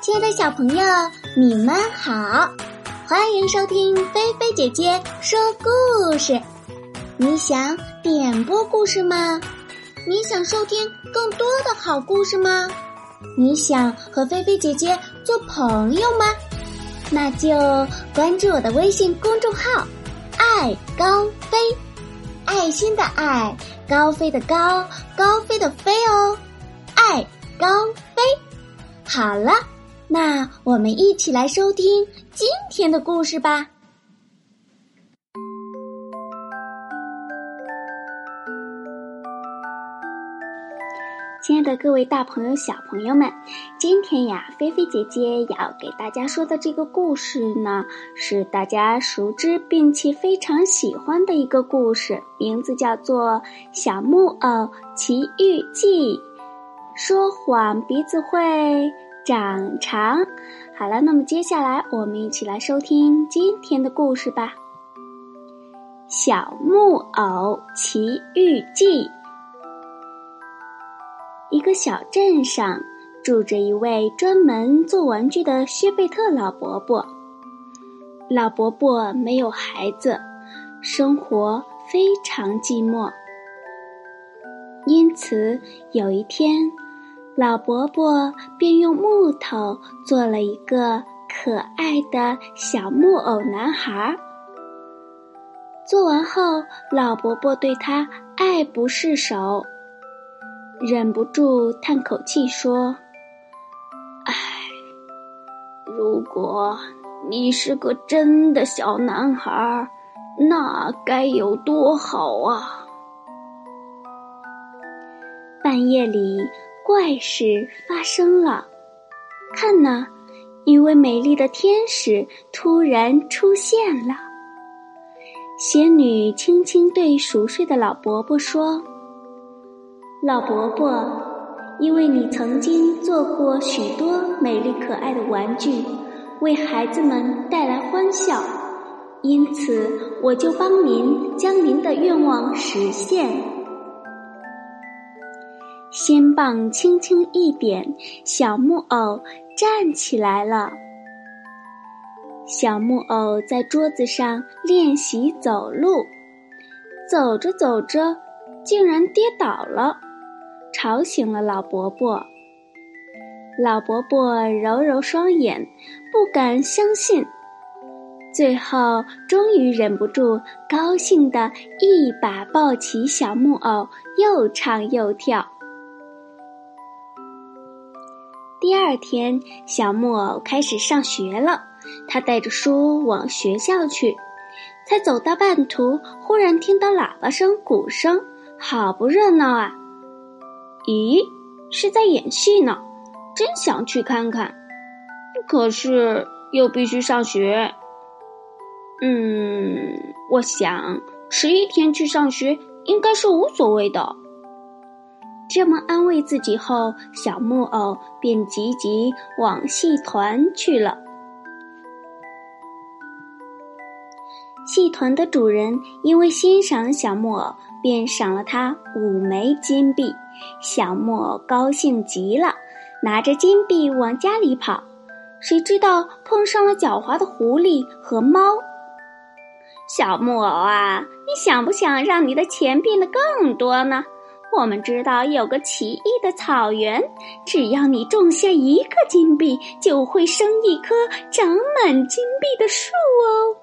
亲爱的小朋友，你们好，欢迎收听菲菲姐姐说故事。你想点播故事吗？你想收听更多的好故事吗？你想和菲菲姐姐做朋友吗？那就关注我的微信公众号“爱高飞”，爱心的爱，高飞的高，高飞的飞哦，爱高飞。好了，那我们一起来收听今天的故事吧。亲爱的各位大朋友、小朋友们，今天呀，菲菲姐姐要给大家说的这个故事呢，是大家熟知并且非常喜欢的一个故事，名字叫做《小木偶奇遇记》。说谎鼻子会长长。好了，那么接下来我们一起来收听今天的故事吧，《小木偶奇遇记》。一个小镇上住着一位专门做玩具的薛贝特老伯伯。老伯伯没有孩子，生活非常寂寞。因此，有一天，老伯伯便用木头做了一个可爱的小木偶男孩。做完后，老伯伯对他爱不释手。忍不住叹口气说：“唉，如果你是个真的小男孩，那该有多好啊！”半夜里，怪事发生了。看呐，一位美丽的天使突然出现了。仙女轻轻对熟睡的老伯伯说。老伯伯，因为你曾经做过许多美丽可爱的玩具，为孩子们带来欢笑，因此我就帮您将您的愿望实现。仙棒轻轻一点，小木偶站起来了。小木偶在桌子上练习走路，走着走着，竟然跌倒了。吵醒了老伯伯。老伯伯揉揉双眼，不敢相信，最后终于忍不住，高兴的一把抱起小木偶，又唱又跳。第二天，小木偶开始上学了，他带着书往学校去，才走到半途，忽然听到喇叭声、鼓声，好不热闹啊！咦，是在演戏呢，真想去看看，可是又必须上学。嗯，我想迟一天去上学应该是无所谓的。这么安慰自己后，小木偶便急急往戏团去了。戏团的主人因为欣赏小木偶，便赏了他五枚金币。小木偶高兴极了，拿着金币往家里跑，谁知道碰上了狡猾的狐狸和猫。小木偶啊，你想不想让你的钱变得更多呢？我们知道有个奇异的草原，只要你种下一个金币，就会生一棵长满金币的树哦。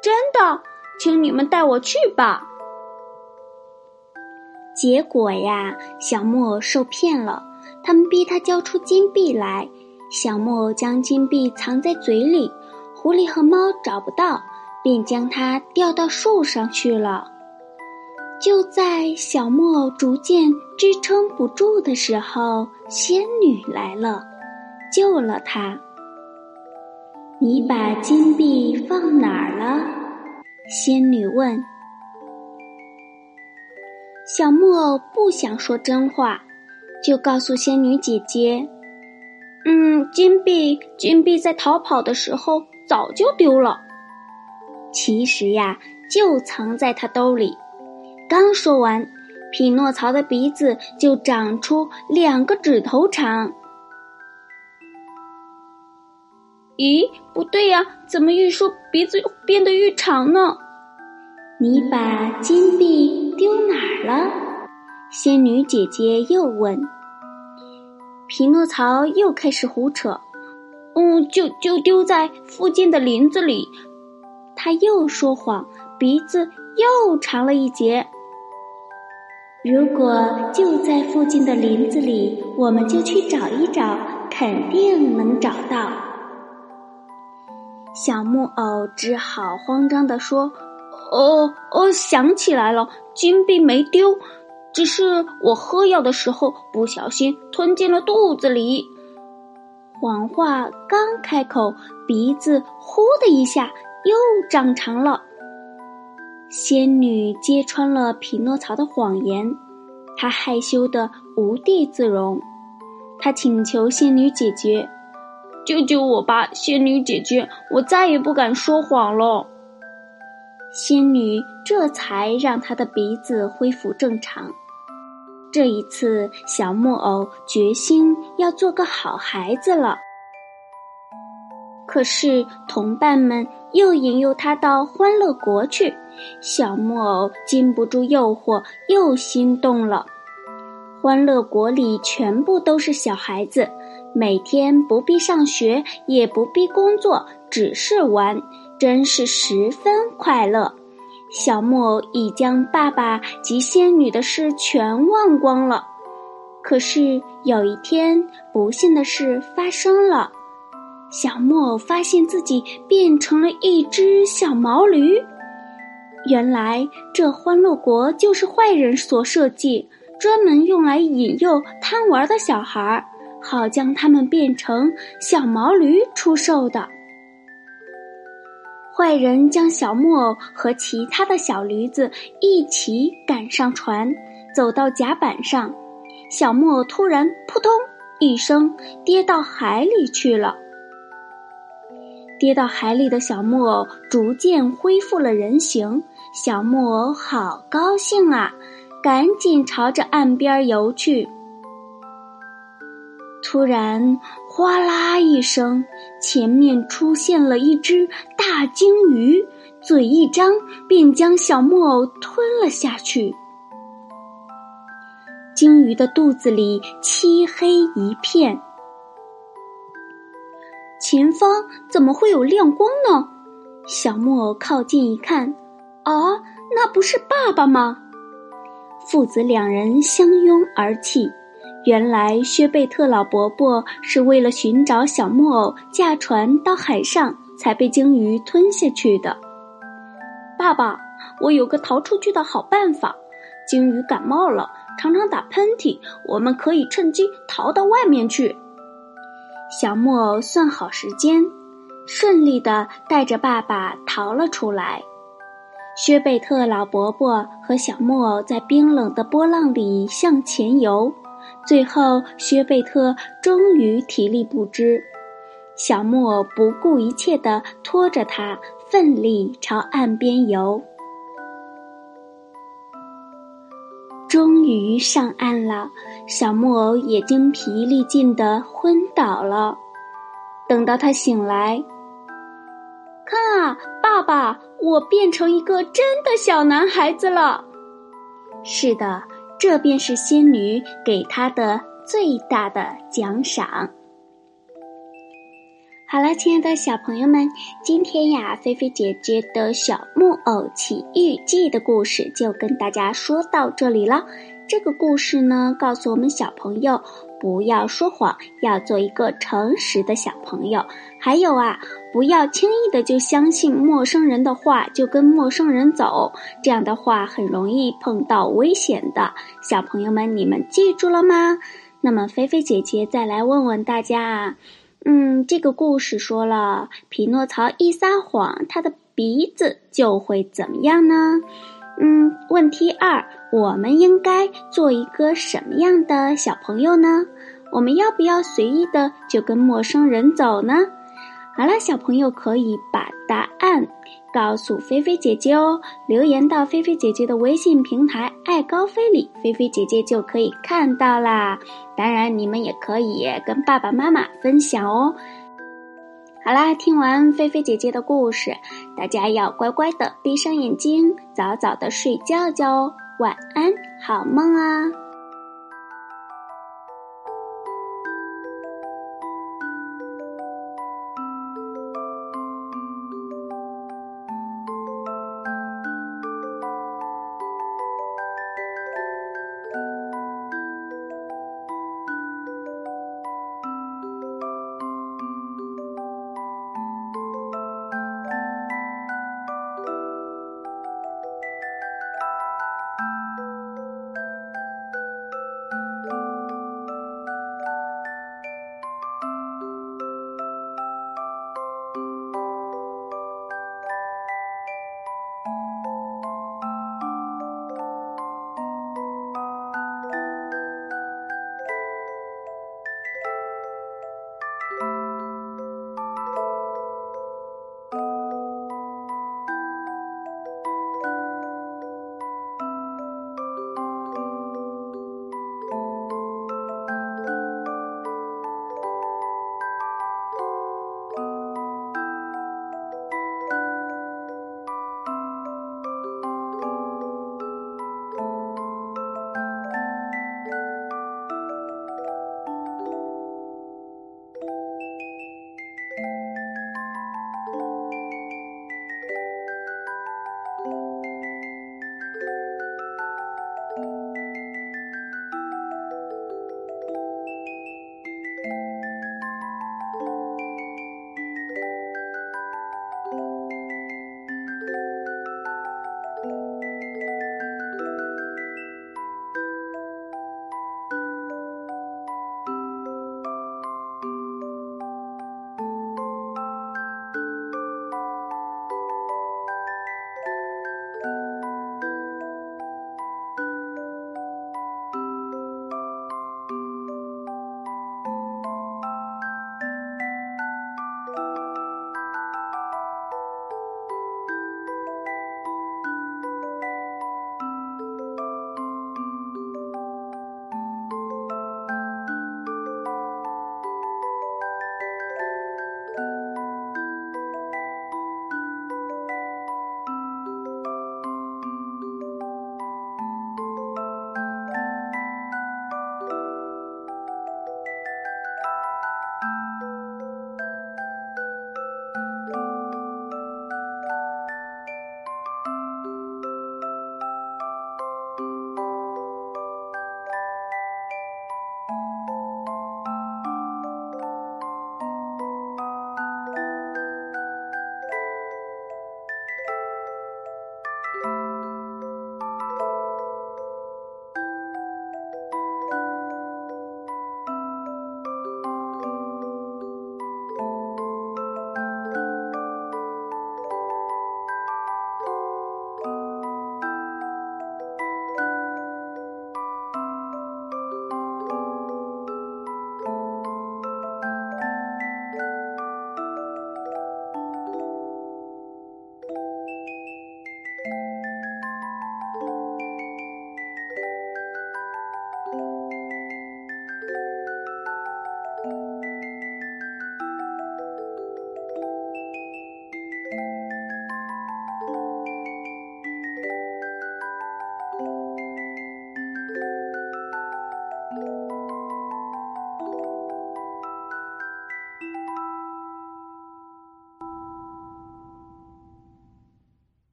真的，请你们带我去吧。结果呀，小木偶受骗了，他们逼他交出金币来。小木偶将金币藏在嘴里，狐狸和猫找不到，便将它吊到树上去了。就在小木偶逐渐支撑不住的时候，仙女来了，救了他。你把金币放哪儿了？仙女问。小木偶不想说真话，就告诉仙女姐姐：“嗯，金币，金币在逃跑的时候早就丢了。其实呀，就藏在他兜里。”刚说完，匹诺曹的鼻子就长出两个指头长。咦，不对呀，怎么越说鼻子变得越长呢？你把金币丢哪儿了？仙女姐姐又问。匹诺曹又开始胡扯，嗯，就就丢在附近的林子里。他又说谎，鼻子又长了一截。如果就在附近的林子里，我们就去找一找，肯定能找到。小木偶只好慌张地说：“哦哦，想起来了，金币没丢，只是我喝药的时候不小心吞进了肚子里。”谎话刚开口，鼻子呼的一下又长长了。仙女揭穿了匹诺曹的谎言，她害羞的无地自容，她请求仙女姐姐。救救我吧，仙女姐姐！我再也不敢说谎了。仙女这才让她的鼻子恢复正常。这一次，小木偶决心要做个好孩子了。可是，同伴们又引诱他到欢乐国去，小木偶禁不住诱惑，又心动了。欢乐国里全部都是小孩子。每天不必上学，也不必工作，只是玩，真是十分快乐。小木偶已将爸爸及仙女的事全忘光了。可是有一天，不幸的事发生了，小木偶发现自己变成了一只小毛驴。原来这欢乐国就是坏人所设计，专门用来引诱贪玩的小孩儿。好将它们变成小毛驴出售的。坏人将小木偶和其他的小驴子一起赶上船，走到甲板上，小木偶突然扑通一声跌到海里去了。跌到海里的小木偶逐渐恢复了人形，小木偶好高兴啊，赶紧朝着岸边游去。突然，哗啦一声，前面出现了一只大鲸鱼，嘴一张便将小木偶吞了下去。鲸鱼的肚子里漆黑一片，前方怎么会有亮光呢？小木偶靠近一看，啊，那不是爸爸吗？父子两人相拥而泣。原来薛贝特老伯伯是为了寻找小木偶，驾船到海上，才被鲸鱼吞下去的。爸爸，我有个逃出去的好办法。鲸鱼感冒了，常常打喷嚏，我们可以趁机逃到外面去。小木偶算好时间，顺利的带着爸爸逃了出来。薛贝特老伯伯和小木偶在冰冷的波浪里向前游。最后，薛贝特终于体力不支，小木偶不顾一切地拖着他，奋力朝岸边游。终于上岸了，小木偶也精疲力尽的昏倒了。等到他醒来，看啊，爸爸，我变成一个真的小男孩子了。是的。这便是仙女给他的最大的奖赏。好了，亲爱的小朋友们，今天呀，菲菲姐姐的《小木偶奇遇记》的故事就跟大家说到这里了。这个故事呢，告诉我们小朋友不要说谎，要做一个诚实的小朋友。还有啊。不要轻易的就相信陌生人的话，就跟陌生人走，这样的话很容易碰到危险的。小朋友们，你们记住了吗？那么，菲菲姐姐再来问问大家啊，嗯，这个故事说了，匹诺曹一撒谎，他的鼻子就会怎么样呢？嗯，问题二，我们应该做一个什么样的小朋友呢？我们要不要随意的就跟陌生人走呢？好了，小朋友可以把答案告诉菲菲姐姐哦，留言到菲菲姐姐的微信平台“爱高飞里”，菲菲姐姐就可以看到啦。当然，你们也可以跟爸爸妈妈分享哦。好啦，听完菲菲姐姐的故事，大家要乖乖的闭上眼睛，早早的睡觉觉哦。晚安，好梦啊！